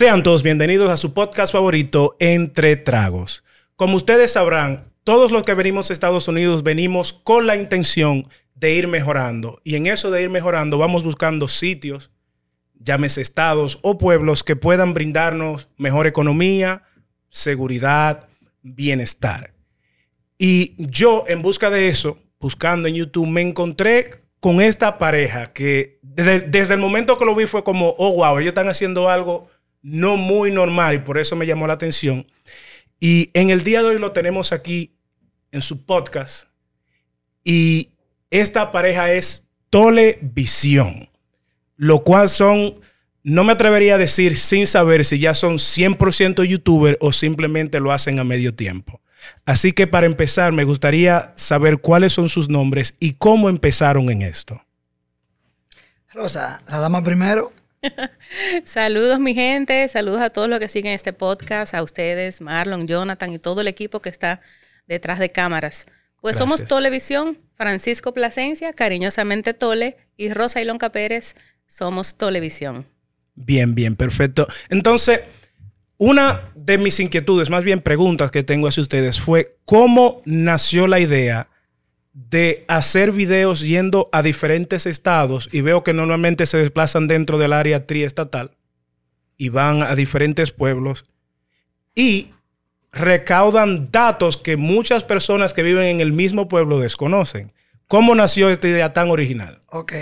Sean todos bienvenidos a su podcast favorito, Entre Tragos. Como ustedes sabrán, todos los que venimos a Estados Unidos venimos con la intención de ir mejorando. Y en eso de ir mejorando vamos buscando sitios, llámese estados o pueblos que puedan brindarnos mejor economía, seguridad, bienestar. Y yo en busca de eso, buscando en YouTube, me encontré con esta pareja que desde, desde el momento que lo vi fue como, oh, wow, ellos están haciendo algo no muy normal y por eso me llamó la atención. Y en el día de hoy lo tenemos aquí en su podcast y esta pareja es Tole Visión, lo cual son, no me atrevería a decir sin saber si ya son 100% youtuber o simplemente lo hacen a medio tiempo. Así que para empezar me gustaría saber cuáles son sus nombres y cómo empezaron en esto. Rosa, la dama primero. saludos mi gente, saludos a todos los que siguen este podcast, a ustedes, Marlon, Jonathan y todo el equipo que está detrás de cámaras. Pues somos Tolevisión, Francisco Plasencia, cariñosamente Tole, y Rosa Ilonca Pérez, somos Tolevisión. Bien, bien, perfecto. Entonces, una de mis inquietudes, más bien preguntas que tengo hacia ustedes fue, ¿cómo nació la idea de hacer videos yendo a diferentes estados y veo que normalmente se desplazan dentro del área triestatal y van a diferentes pueblos y recaudan datos que muchas personas que viven en el mismo pueblo desconocen. ¿Cómo nació esta idea tan original? Ok,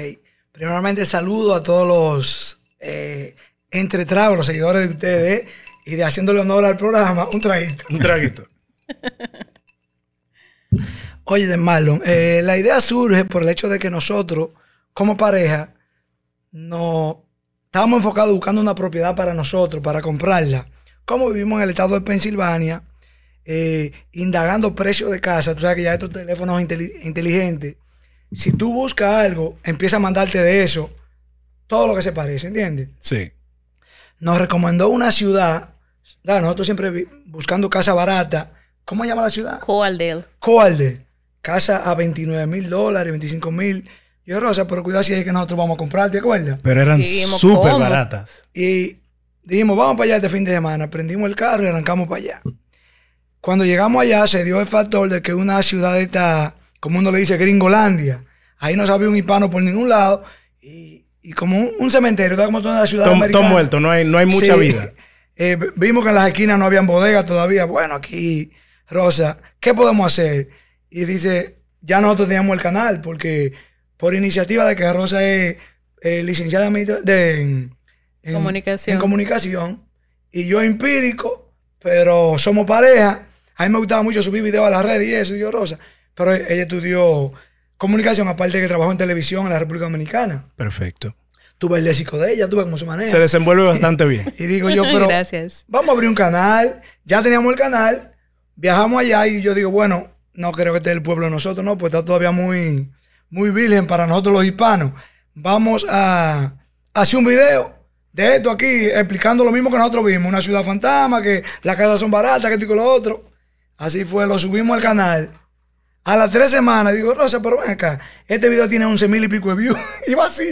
primeramente saludo a todos los eh, entretragos, los seguidores de ustedes y de haciéndole honor al programa, un traguito. Un traguito. Oye, de Marlon, eh, la idea surge por el hecho de que nosotros, como pareja, no estábamos enfocados buscando una propiedad para nosotros, para comprarla. Como vivimos en el estado de Pensilvania, eh, indagando precios de casa, tú sabes que ya estos teléfonos inteligentes, si tú buscas algo, empieza a mandarte de eso todo lo que se parece, ¿entiendes? Sí. Nos recomendó una ciudad, nosotros siempre buscando casa barata. ¿Cómo se llama la ciudad? Coaldale. Coaldale casa a 29 mil dólares, 25 mil. Yo, Rosa, pero cuidado si es que nosotros vamos a comprar, ¿te acuerdas? Pero eran súper baratas. Y dijimos, vamos para allá este fin de semana. Prendimos el carro y arrancamos para allá. Cuando llegamos allá, se dio el factor de que una ciudad está, como uno le dice, Gringolandia. Ahí no sabía un hispano por ningún lado. Y, como un, cementerio, como toda la ciudad Todo muerto, no hay, no hay mucha vida. Eh, vimos que en las esquinas no habían bodegas todavía. Bueno, aquí, Rosa, ¿qué podemos hacer? Y dice, ya nosotros teníamos el canal, porque por iniciativa de que Rosa es eh, licenciada de, en, comunicación. en comunicación y yo empírico, pero somos pareja. A mí me gustaba mucho subir videos a las redes y eso, y yo Rosa. Pero ella estudió comunicación, aparte de que trabajó en televisión en la República Dominicana. Perfecto. Tuve el léxico de ella, tuve cómo se maneja. Se desenvuelve bastante bien. y digo yo, pero Gracias. vamos a abrir un canal. Ya teníamos el canal, viajamos allá y yo digo, bueno, no creo que esté el pueblo de nosotros, no, pues está todavía muy, muy virgen para nosotros los hispanos. Vamos a, hacer un video de esto aquí, explicando lo mismo que nosotros vimos, una ciudad fantasma, que las casas son baratas, que esto y lo otro. Así fue, lo subimos al canal. A las tres semanas, digo, Rosa, pero ven acá, este video tiene once mil y pico de views. Iba así.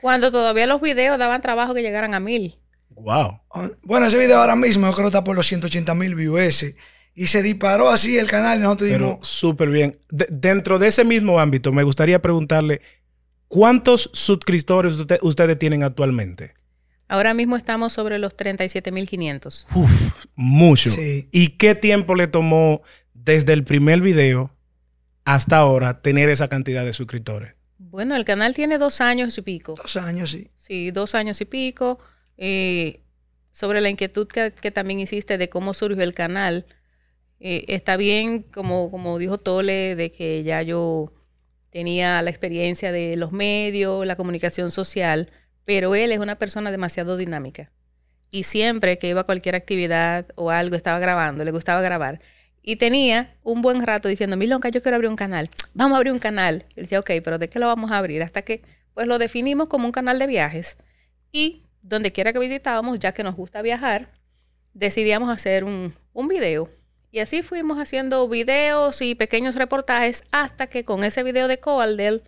Cuando todavía los videos daban trabajo que llegaran a mil. Wow. Bueno, ese video ahora mismo yo creo que está por los 180 mil views ese y se disparó así el canal y nosotros Pero Súper bien. dentro de ese mismo ámbito, me gustaría preguntarle, ¿cuántos suscriptores ustedes tienen actualmente? Ahora mismo estamos sobre los 37.500. Mucho. ¿Y qué tiempo le tomó desde el primer video hasta ahora tener esa cantidad de suscriptores? Bueno, el canal tiene dos años y pico. Dos años, sí. Sí, dos años y pico. Eh, sobre la inquietud que, que, también hiciste de cómo surgió el canal, eh, está bien, como, como dijo Tole, de que ya yo tenía la experiencia de los medios, la comunicación social, pero él es una persona demasiado dinámica. Y siempre que iba a cualquier actividad o algo, estaba grabando, le gustaba grabar. Y tenía un buen rato diciendo, Milonca, yo quiero abrir un canal. Vamos a abrir un canal. Y él decía, ok, pero ¿de qué lo vamos a abrir? Hasta que, pues lo definimos como un canal de viajes. Y donde quiera que visitábamos, ya que nos gusta viajar, decidíamos hacer un, un video y así fuimos haciendo videos y pequeños reportajes hasta que con ese video de Coaldel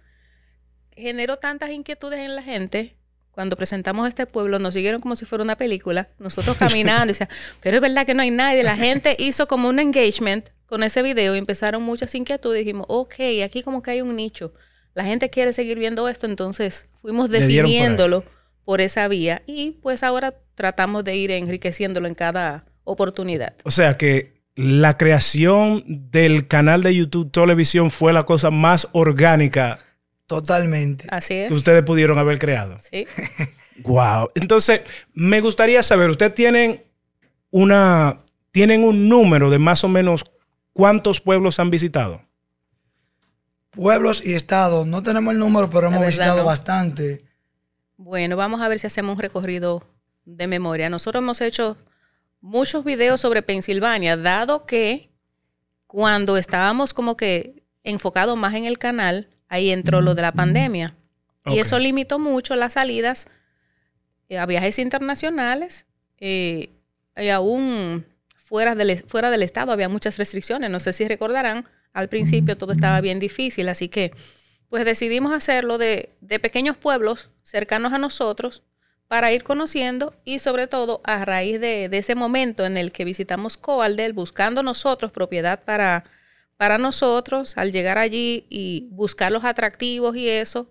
generó tantas inquietudes en la gente cuando presentamos este pueblo, nos siguieron como si fuera una película, nosotros caminando, y decía, pero es verdad que no hay nadie. La gente hizo como un engagement con ese video y empezaron muchas inquietudes. Dijimos, ok, aquí como que hay un nicho. La gente quiere seguir viendo esto, entonces fuimos definiéndolo por esa vía y pues ahora tratamos de ir enriqueciéndolo en cada oportunidad. O sea que la creación del canal de YouTube Televisión fue la cosa más orgánica. Totalmente. Así es. Que ustedes pudieron haber creado. Sí. wow. Entonces, me gustaría saber, ¿ustedes tienen una, tienen un número de más o menos cuántos pueblos han visitado? Pueblos y estados. No tenemos el número, pero hemos visitado bastante. Bueno, vamos a ver si hacemos un recorrido de memoria. Nosotros hemos hecho muchos videos sobre Pensilvania, dado que cuando estábamos como que enfocados más en el canal, ahí entró lo de la pandemia. Y eso limitó mucho las salidas eh, a viajes internacionales. Eh, y aún fuera del, fuera del estado había muchas restricciones. No sé si recordarán, al principio todo estaba bien difícil, así que pues decidimos hacerlo de, de pequeños pueblos cercanos a nosotros para ir conociendo y sobre todo a raíz de, ese momento en el que visitamos Coaldel buscando nosotros propiedad para, para nosotros, al llegar allí y buscar los atractivos y eso,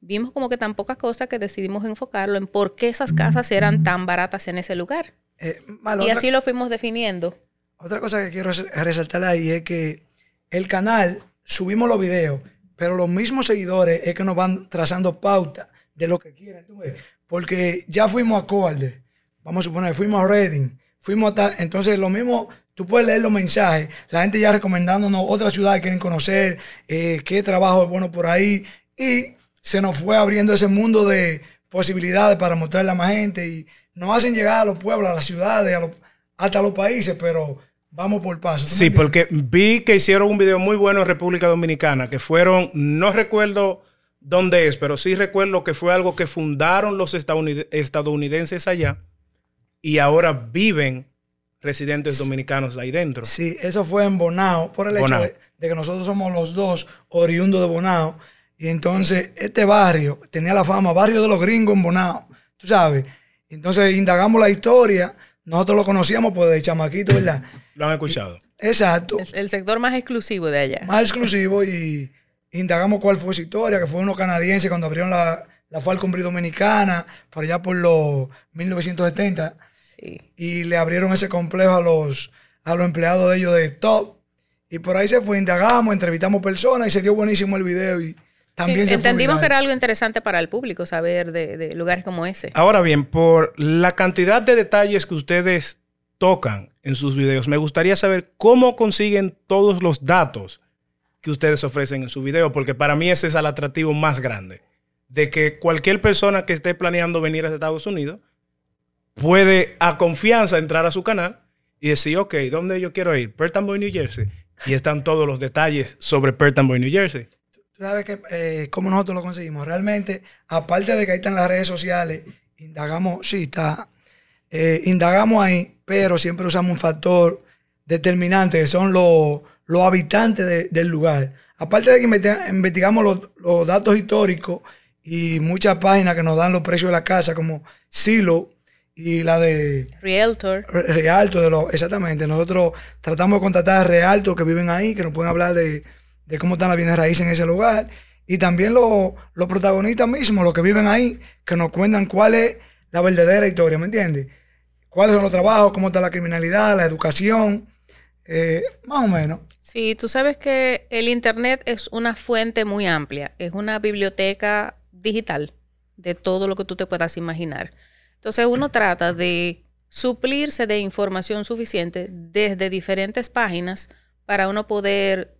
vimos como que tan pocas cosas que decidimos enfocarlo en por qué esas casas eran tan baratas en ese lugar. Eh, y así lo fuimos definiendo. Otra cosa que quiero resaltar ahí es que el canal, subimos los videos, pero los mismos seguidores es que nos van trazando pauta de lo que quieren. ¿tú ves? Porque ya fuimos a Coalder, vamos a suponer, fuimos a Reading, fuimos a tal. Entonces, lo mismo, tú puedes leer los mensajes, la gente ya recomendándonos otras ciudades que quieren conocer, eh, qué trabajo es bueno por ahí. Y se nos fue abriendo ese mundo de posibilidades para mostrarle a más gente. Y nos hacen llegar a los pueblos, a las ciudades, a hasta a los países, pero vamos por paso. Sí, porque vi que hicieron un video muy bueno en República Dominicana, que fueron, no recuerdo dónde es, pero sí recuerdo que fue algo que fundaron los estadounidenses allá y ahora viven residentes dominicanos ahí dentro. Sí, eso fue en Bonao, por el hecho de, que nosotros somos los dos oriundos de Bonao. Y entonces este barrio tenía la fama, barrio de los gringos en Bonao, tú sabes. Entonces indagamos la historia, nosotros lo conocíamos pues de chamaquito, ¿verdad? Lo han escuchado. Exacto. el sector más exclusivo de allá. Más exclusivo y indagamos cuál fue su historia, que fue uno canadiense cuando abrieron la, la Falcon Dominicana, por allá por los 1970. Y le abrieron ese complejo a los, a los empleados de ellos de Top. Y por ahí se fue, indagamos, entrevistamos personas y se dio buenísimo el video. Y también Entendimos que era algo interesante para el público saber de, de lugares como ese. Ahora bien, por la cantidad de detalles que ustedes tocan en sus videos, me gustaría saber cómo consiguen todos los datos que ustedes ofrecen en su video, porque para mí ese es el atractivo más grande, de que cualquier persona que esté planeando venir a Estados Unidos puede a confianza entrar a su canal y decir, ok, ¿dónde yo quiero ir? Perth Boy, New Jersey. Y están todos los detalles sobre Perth Boy, New Jersey. Tú sabes que, eh, cómo nosotros lo conseguimos. Realmente, aparte de que ahí están las redes sociales, indagamos, sí, está, eh, indagamos ahí, pero siempre usamos un factor determinante, que son los los habitantes del lugar. Aparte de que investigamos los, datos históricos y muchas páginas que nos dan los precios de la casa, como Silo y la de Realtor. Realtor, de lo, exactamente. Nosotros tratamos de contactar a Realtor que viven ahí, que nos pueden hablar de, cómo están las bienes raíces en ese lugar. Y también los, los protagonistas mismos, los que viven ahí, que nos cuentan cuál es la verdadera historia, ¿me entiendes? ¿Cuáles son los trabajos? ¿Cómo está la criminalidad? ¿La educación? Eh, más o menos. Sí, tú sabes que el Internet es una fuente muy amplia, es una biblioteca digital de todo lo que tú te puedas imaginar. Entonces uno trata de suplirse de información suficiente desde diferentes páginas para uno poder,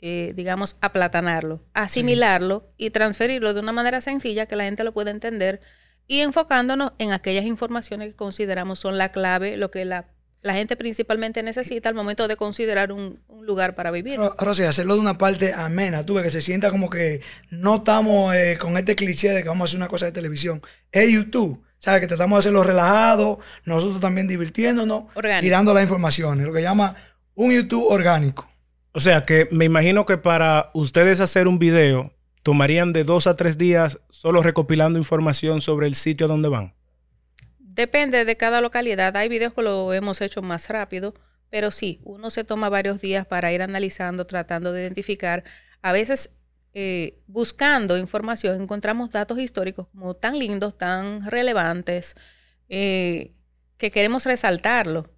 eh, digamos, aplatanarlo, asimilarlo y transferirlo de una manera sencilla que la gente lo pueda entender y enfocándonos en aquellas informaciones que consideramos son la clave, lo que la la gente principalmente necesita al momento de considerar un, lugar para vivir. Ahora sí, hacerlo de una parte amena, tú ves que se sienta como que no estamos eh, con este cliché de que vamos a hacer una cosa de televisión. Es YouTube, ¿sabes? Que tratamos de hacerlo relajado, nosotros también divirtiéndonos y dando las informaciones, lo que llama un YouTube orgánico. O sea que me imagino que para ustedes hacer un video tomarían de dos a tres días solo recopilando información sobre el sitio a donde van. Depende de cada localidad. Hay videos que lo hemos hecho más rápido, pero sí, uno se toma varios días para ir analizando, tratando de identificar. A veces, eh, buscando información, encontramos datos históricos como tan lindos, tan relevantes, eh, que queremos resaltarlo.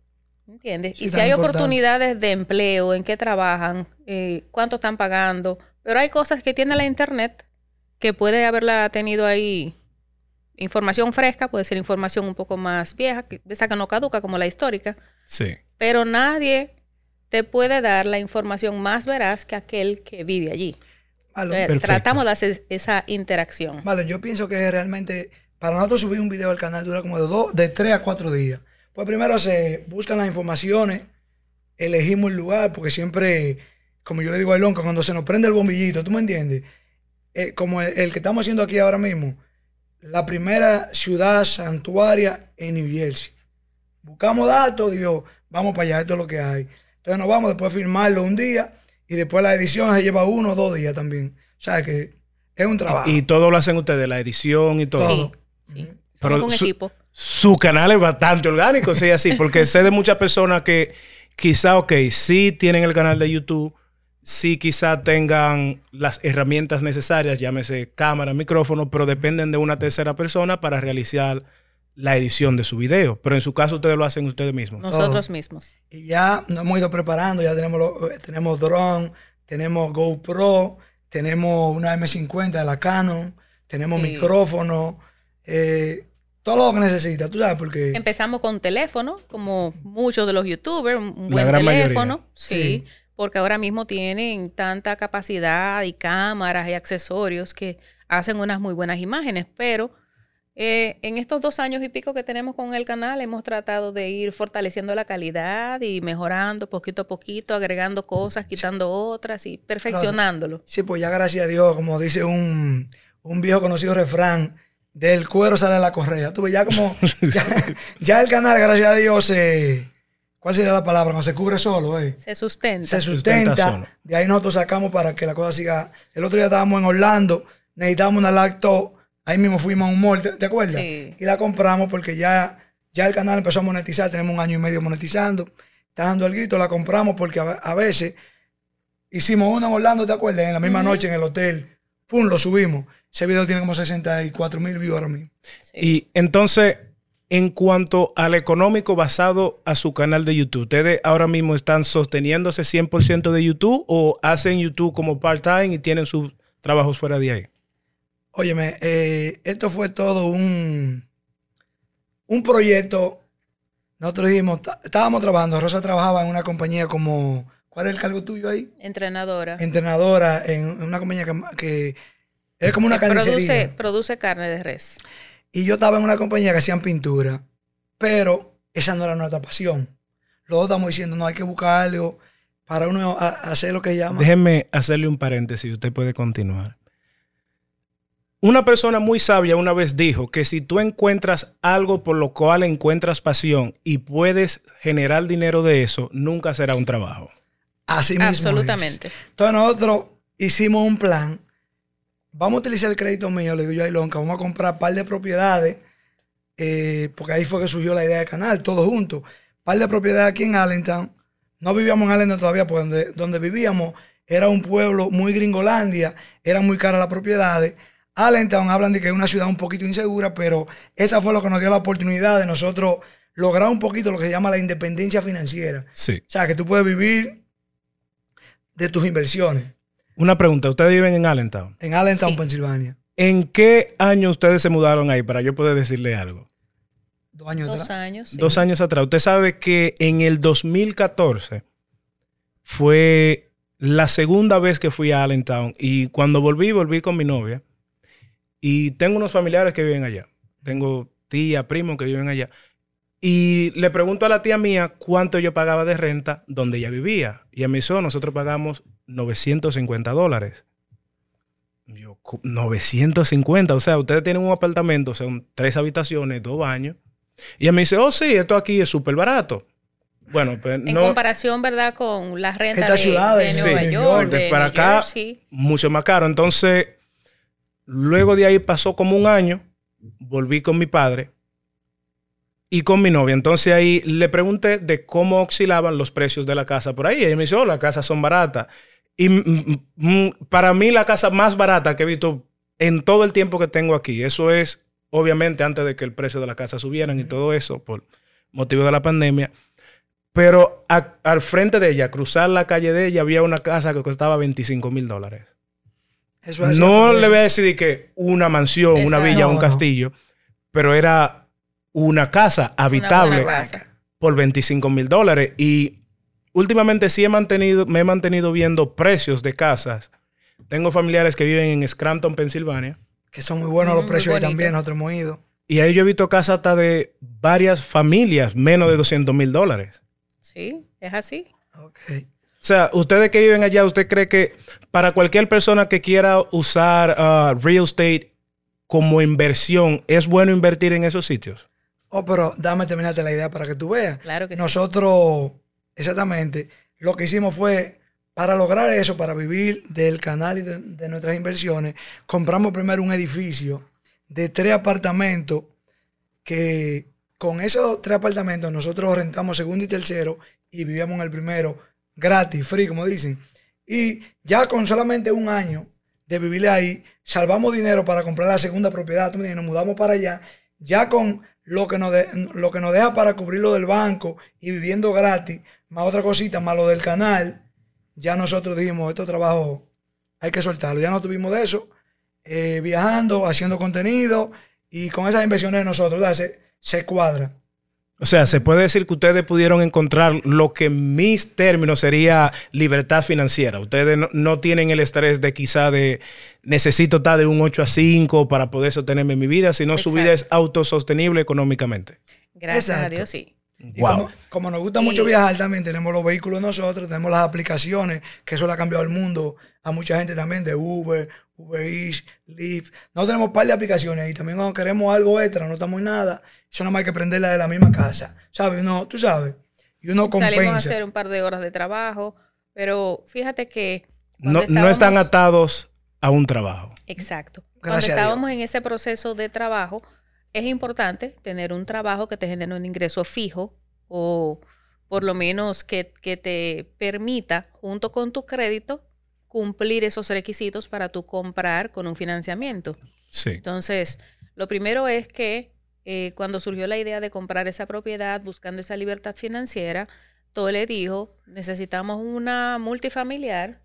¿Entiendes? Sí, y si hay importante. oportunidades de empleo, en qué trabajan, eh, cuánto están pagando, pero hay cosas que tiene la internet que puede haberla tenido ahí información fresca, puede ser información un poco más vieja, que- esa que no caduca como la histórica, Sí. pero nadie te puede dar la información más veraz que aquel que vive allí. Vale, Entonces, tratamos de hacer esa interacción. Vale, yo pienso que realmente para nosotros subir un video al canal dura como de dos, de tres a cuatro días. Pues primero se buscan las informaciones, elegimos el lugar, porque siempre, como yo le digo a Elon, que cuando se nos prende el bombillito, ¿tú me entiendes? Eh, como el, el que estamos haciendo aquí ahora mismo, la primera ciudad santuaria en New Jersey. Buscamos datos, digo, vamos para allá, esto es lo que hay. Entonces nos vamos después a filmarlo un día y después la edición se lleva uno o dos días también. O sea que es un trabajo. Y todo lo hacen ustedes, la edición y todo. Sí, sí. Pero su- equipo. Su canal es bastante orgánico, sí, así, porque sé de muchas personas que quizá, ok, sí tienen el canal de YouTube, sí quizá tengan las herramientas necesarias, llámese cámara, micrófono, pero dependen de una tercera persona para realizar la edición de su video. Pero en su caso ustedes lo hacen ustedes mismos. Nosotros mismos. Y ya nos hemos ido preparando, ya tenemos, lo- eh, tenemos drone, tenemos GoPro, tenemos una M50 de la Canon, tenemos Sí. micrófono, eh, todo lo que necesita, tú sabes, porque Empezamos con teléfono, como muchos de los youtubers, un buen teléfono, mayoría. sí, Sí. Porque ahora mismo tienen tanta capacidad y cámaras y accesorios que hacen unas muy buenas imágenes, pero eh, en estos dos años y pico que tenemos con el canal hemos tratado de ir fortaleciendo la calidad y mejorando poquito a poquito, agregando cosas, quitando otras y perfeccionándolo. sí, pues ya gracias a Dios, como dice un, un viejo conocido refrán, del cuero sale la correa. Tú ves, ya como, ya, ya el canal, gracias a Dios, se, ¿cuál sería la palabra? No se cubre solo, eh. Se sustenta. se Sustenta sustenta. solo. De ahí nosotros sacamos para que la cosa siga. El otro día estábamos en Orlando, necesitábamos una lacto. Ahí mismo fuimos a un mall, ¿te, te acuerdas? Sí. Y la compramos porque ya, ya el canal empezó a monetizar. Tenemos un año y medio monetizando. Está dando algo, la compramos porque a, a veces hicimos uno en Orlando, ¿te acuerdas? En la misma noche en el hotel. Pum, lo subimos. Ese video tiene como 64 mil views ahora mismo. Sí. Y entonces, en cuanto al económico basado a su canal de YouTube, ¿ustedes ahora mismo están sosteniéndose 100% de YouTube o hacen YouTube como part-time y tienen sus trabajos fuera de ahí? Óyeme, eh, esto fue todo un, un proyecto. Nosotros dijimos, "Ta- estábamos trabajando, Rosa trabajaba en una compañía como, ¿cuál es el cargo tuyo ahí? Entrenadora. Entrenadora en una compañía que, que es como una Que produce, carnicería. produce carne de res. Y yo estaba en una compañía que hacían pintura, pero esa no era nuestra pasión. Luego estamos diciendo, no, hay que buscar algo para uno a- a hacer lo que llama. Déjenme hacerle un paréntesis, usted puede continuar. Una persona muy sabia una vez dijo que si tú encuentras algo por lo cual encuentras pasión y puedes generar dinero de eso, nunca será un trabajo. Así mismo. es. Absolutamente. Entonces nosotros hicimos un plan. Vamos a utilizar el crédito mío, le digo yo a Ilonka, vamos a comprar un par de propiedades, eh, porque ahí fue que surgió la idea del canal, todos juntos. par de propiedades aquí en Allentown. No vivíamos en Allentown todavía, porque donde, donde vivíamos era un pueblo muy gringolandia, eran muy caras las propiedades. Allentown hablan de que es una ciudad un poquito insegura, pero esa fue lo que nos dio la oportunidad de nosotros lograr un poquito lo que se llama la independencia financiera. Sí. O sea, que tú puedes vivir de tus inversiones. Una pregunta, ustedes viven en Allentown. En Allentown, Sí. Pensilvania. ¿En qué año ustedes se mudaron ahí para yo poder decirle algo? Dos años Dos atrás. años. sí. Dos años atrás. Usted sabe que en el 2014 fue la segunda vez que fui a Allentown y cuando volví, volví con mi novia y tengo unos familiares que viven allá. Tengo tía, primo que viven allá. Y le pregunto a la tía mía cuánto yo pagaba de renta donde ella vivía. Y a mi son nosotros pagamos 950 dólares. Yo, cu- 950, o sea, ustedes tienen un apartamento, son tres habitaciones, dos baños. Y ella me dice, oh sí, esto aquí es súper barato. Bueno, pues En no, comparación, ¿verdad? Con las rentas de, ciudades, de sí, Nueva New York, York, de para New acá, Jersey. mucho más caro. Entonces, Luego de ahí pasó como un año, volví con mi padre y con mi novia. Entonces ahí le pregunté de cómo oscilaban los precios de la casa por ahí. Ella me dice, oh, las casas son baratas. Y para mí la casa más barata que he visto en todo el tiempo que tengo aquí, eso es obviamente antes de que el precio de la casa subieran y todo eso por motivo de la pandemia. Pero a- al frente de ella, cruzar la calle de ella, había una casa que costaba 25 mil dólares. Eso es No le voy a decir de que una mansión, una villa, No, un no. castillo, pero era una casa habitable casa. por 25 mil dólares. Y últimamente sí he mantenido, me he mantenido viendo precios de casas. Tengo familiares que viven en Scranton, Pensilvania. Que son muy buenos los Mm, precios ahí también, nosotros hemos ido. Y ahí yo he visto casas hasta de varias familias, menos de 200 mil dólares. Sí, es así. Ok. O sea, ustedes que viven allá, ¿usted cree que para cualquier persona que quiera usar ah, real estate como inversión, es bueno invertir en esos sitios? Oh, pero dame terminarte la idea para que tú veas. Claro que sí. Exactamente, lo que hicimos fue, para lograr eso, para vivir del canal y de, nuestras inversiones, compramos primero un edificio de tres apartamentos que con esos tres apartamentos nosotros rentamos segundo y tercero y vivíamos en el primero gratis, free, como dicen. Y ya con solamente un año de vivir ahí, salvamos dinero para comprar la segunda propiedad, entiendes, nos mudamos para allá, ya con lo que nos, lo que nos deja para cubrir lo del banco y viviendo gratis, más otra cosita, más lo del canal, ya nosotros dijimos, estos trabajos hay que soltarlo. Ya no tuvimos de eso, eh, viajando, haciendo contenido y con esas inversiones de nosotros, ¿verdad? Se, se cuadra. O sea, se puede decir que ustedes pudieron encontrar lo que en mis términos sería libertad financiera. Ustedes no, no tienen el estrés de quizá de necesito estar de un 8 a 5 para poder sostenerme mi vida, sino su vida es autosostenible económicamente. Gracias a Exacto. Dios, sí. Y Wow. como, como nos gusta Y- mucho viajar también, tenemos los vehículos nosotros, tenemos las aplicaciones, que eso le ha cambiado el mundo a mucha gente también, de Uber, Uber Eats, Lyft. Nosotros tenemos un par de aplicaciones y también cuando queremos algo extra, no estamos en nada, eso nada más hay que prenderla de la misma casa, ¿sabes? Uno, tú sabes, y uno Salimos a compensa. hacer un par de horas de trabajo, pero fíjate que... No, no están atados a un trabajo. Exacto. Gracias Cuando a Dios. estábamos en ese proceso de trabajo, es importante tener un trabajo que te genere un ingreso fijo o por lo menos que, que te permita, junto con tu crédito, cumplir esos requisitos para tú comprar con un financiamiento. Sí. Entonces, lo primero es que eh, cuando surgió la idea de comprar esa propiedad, buscando esa libertad financiera, todo le dijo, necesitamos una multifamiliar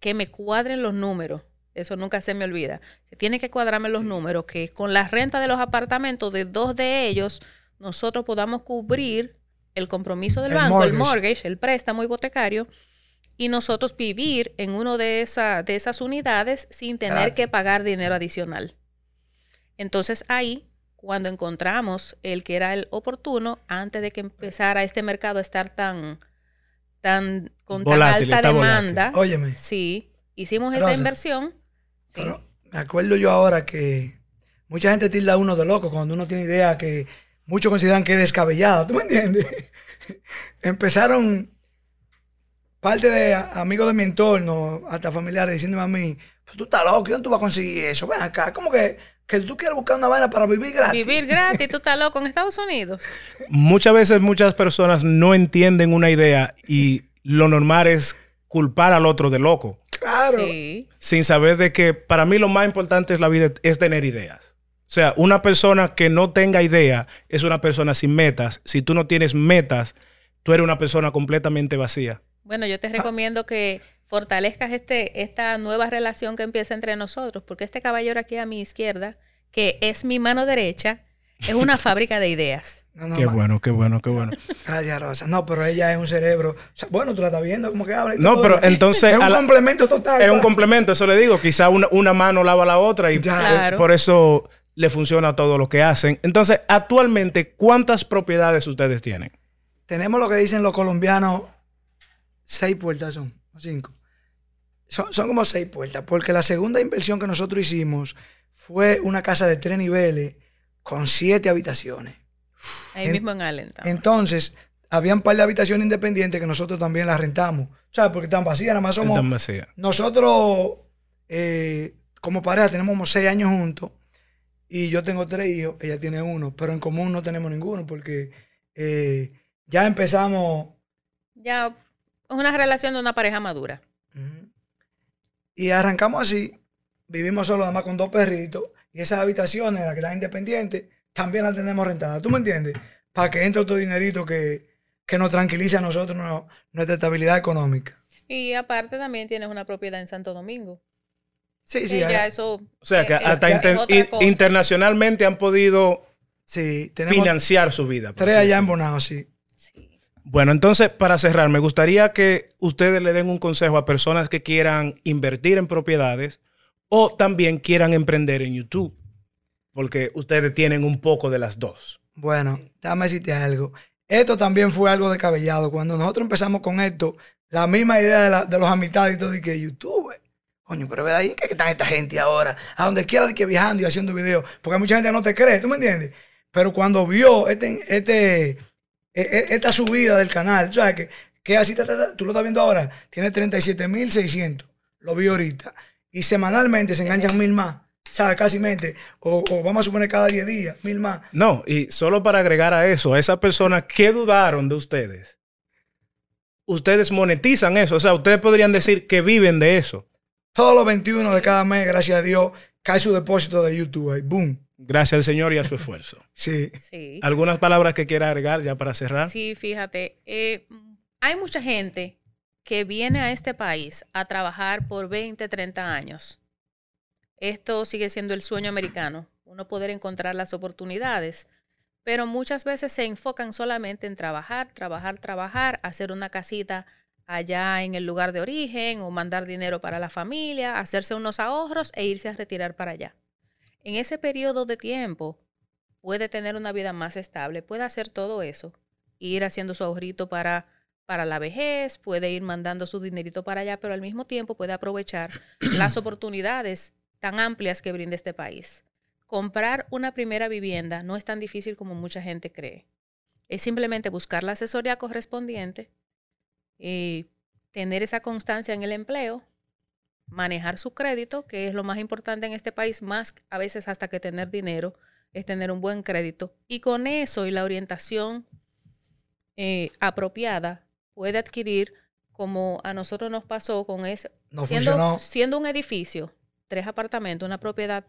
que me cuadren los números. Eso nunca se me olvida. Se tiene que cuadrarme los números, que con la renta de los apartamentos de dos de ellos, nosotros podamos cubrir el compromiso del El banco, el mortgage. el préstamo hipotecario, y nosotros vivir en una de, esa, de esas unidades sin tener que pagar dinero adicional. Entonces ahí, cuando encontramos el que era el oportuno, antes de que empezara este mercado a estar tan, tan con tan alta demanda, Óyeme, sí, hicimos esa Rosa, inversión. Pero me acuerdo yo ahora que mucha gente tilda a uno de loco cuando uno tiene idea que muchos consideran que es descabellada, ¿tú me entiendes? Empezaron parte de amigos de mi entorno, hasta familiares, diciéndome a mí, "Pues tú estás loco, ¿dónde tú vas a conseguir eso? Ven acá, ¿cómo que, que tú quieres buscar una vaina para vivir gratis? Vivir gratis, tú estás loco en Estados Unidos. Muchas veces muchas personas no entienden una idea y lo normal es culpar al otro de loco, Claro. Sí. sin saber de que para mí lo más importante es la vida es tener ideas. O sea, una persona que no tenga idea es una persona sin metas. Si tú no tienes metas, tú eres una persona completamente vacía. Bueno, yo te recomiendo que fortalezcas este, esta nueva relación que empieza entre nosotros, porque este caballero aquí a mi izquierda, que es mi mano derecha, es una fábrica de ideas. No, no, Qué ma- bueno, qué bueno, qué bueno. Gracias, Rosa. No, pero ella es un cerebro. O sea, bueno, tú la estás viendo como que habla. y No, todo, pero entonces Es un la- complemento total. Es un complemento, eso le digo. Quizá una, una mano lava la otra y Ya. Claro. por eso le funciona todo lo que hacen. Entonces, actualmente, ¿cuántas propiedades ustedes tienen? Tenemos lo que dicen los colombianos, seis puertas son, o cinco. Son, son como seis puertas, porque la segunda inversión que nosotros hicimos fue una casa de tres niveles con siete habitaciones. Ahí En- mismo en Allentown. Entonces, había un par de habitaciones independientes que nosotros también las rentamos. ¿Sabes? Porque están vacías, nada más somos... Están vacías. Nosotros eh, como pareja tenemos como seis años juntos y yo tengo tres hijos, ella tiene uno, pero en común no tenemos ninguno porque eh, ya empezamos Ya es una relación de una pareja madura. Y arrancamos así, vivimos solo nada más con dos perritos y esas habitaciones, las que están independientes, también las tenemos rentadas. ¿Tú me entiendes? Para que entre otro dinerito que, que nos tranquilice a nosotros no- nuestra estabilidad económica. Y aparte también tienes una propiedad en Santo Domingo. Sí, sí, ya eso... O sea que eh, hasta inter- internacionalmente han podido sí, financiar su vida. tres allá en. Bonao, sí. Sí. Bueno, entonces, para cerrar, me gustaría que ustedes le den un consejo a personas que quieran invertir en propiedades o también quieran emprender en YouTube, porque ustedes tienen un poco de las dos. Bueno, déjame decirte algo. Esto también fue algo descabellado. Cuando nosotros empezamos con esto, la misma idea de, de los amistades y todo, y que YouTube, coño, pero ¿verdad? ¿Y qué están esta gente ahora? A donde quiera de que viajando y haciendo videos. Porque mucha gente no te cree, ¿tú me entiendes? Pero cuando vio este, este, e- e- esta subida del canal, ¿sabes? Que, que así, ta, tú lo estás viendo ahora, tiene 37.600. Lo vi ahorita. Y semanalmente se enganchan mil más. ¿Sabes? Casi mente. O, o vamos a suponer cada 10 días, mil más. No, y solo para agregar a eso, a esas personas que dudaron de ustedes, ustedes monetizan eso. O sea, ustedes podrían decir que viven de eso. Todos los 21 de cada mes, gracias a Dios, cae su depósito de YouTube ahí. Boom. Gracias al Señor y a su esfuerzo. Sí. Sí. ¿Algunas palabras que quiera agregar ya para cerrar? Sí, fíjate, eh, hay mucha gente que viene a este país a trabajar por 20, 30 años. Esto sigue siendo el sueño americano, uno poder encontrar las oportunidades, pero muchas veces se enfocan solamente en trabajar, trabajar, trabajar, hacer una casita allá en el lugar de origen o mandar dinero para la familia, hacerse unos ahorros e irse a retirar para allá. En ese periodo de tiempo puede tener una vida más estable, puede hacer todo eso, ir haciendo su ahorrito para, para la vejez, puede ir mandando su dinerito para allá, pero al mismo tiempo puede aprovechar las oportunidades tan amplias que brinda este país. Comprar una primera vivienda no es tan difícil como mucha gente cree. Es simplemente buscar la asesoría correspondiente y tener esa constancia en el empleo, manejar su crédito, que es lo más importante en este país, más a veces hasta que tener dinero, es tener un buen crédito. Y con eso y la orientación eh, apropiada, puede adquirir, como a nosotros nos pasó con ese, No siendo, funcionó. siendo un edificio, tres apartamentos, una propiedad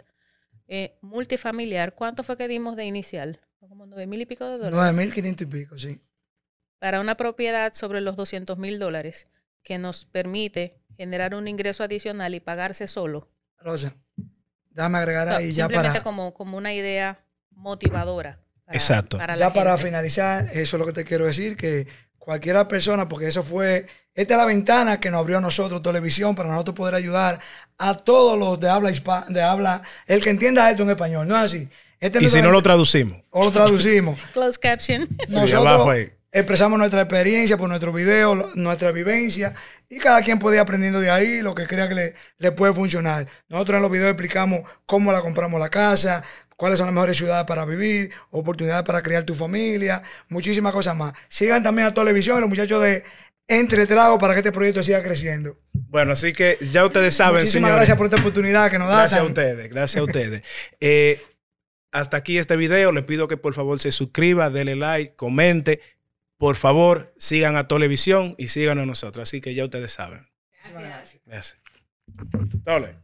eh, multifamiliar, ¿cuánto fue que dimos de inicial? Como nueve mil y pico de dólares. 9.500 y pico, sí. Para una propiedad sobre los 200 mil dólares, que nos permite generar un ingreso adicional y pagarse solo. Rosa, déjame agregar No, ahí ya simplemente para, como, como una idea motivadora. para- Exacto. para ya para finalizar, eso es lo que te quiero decir, que cualquiera persona, porque eso fue, esta es la ventana que nos abrió a nosotros televisión para nosotros poder ayudar a todos los de habla hispana, de habla, el que entienda esto en español, ¿no es así? Este Y es si no lo traducimos. o lo traducimos. Closed caption. Nosotros expresamos nuestra experiencia por nuestro video, lo- nuestra vivencia, y cada quien puede ir aprendiendo de ahí lo que crea que le, le puede funcionar. Nosotros en los videos explicamos cómo la compramos la casa, cuáles son las mejores ciudades para vivir, oportunidades para crear tu familia, muchísimas cosas más. Sigan también a televisión los muchachos de Entre Tragos para que este proyecto siga creciendo. Bueno, así que ya ustedes saben, Muchísimas señores. gracias por esta oportunidad que nos da. Gracias a ustedes, gracias a ustedes. Eh, hasta aquí este video. Le pido que por favor se suscriba, dele like, comente. Por favor, sigan a Televisión y sigan a nosotros. Así que ya ustedes saben. Gracias. Tole.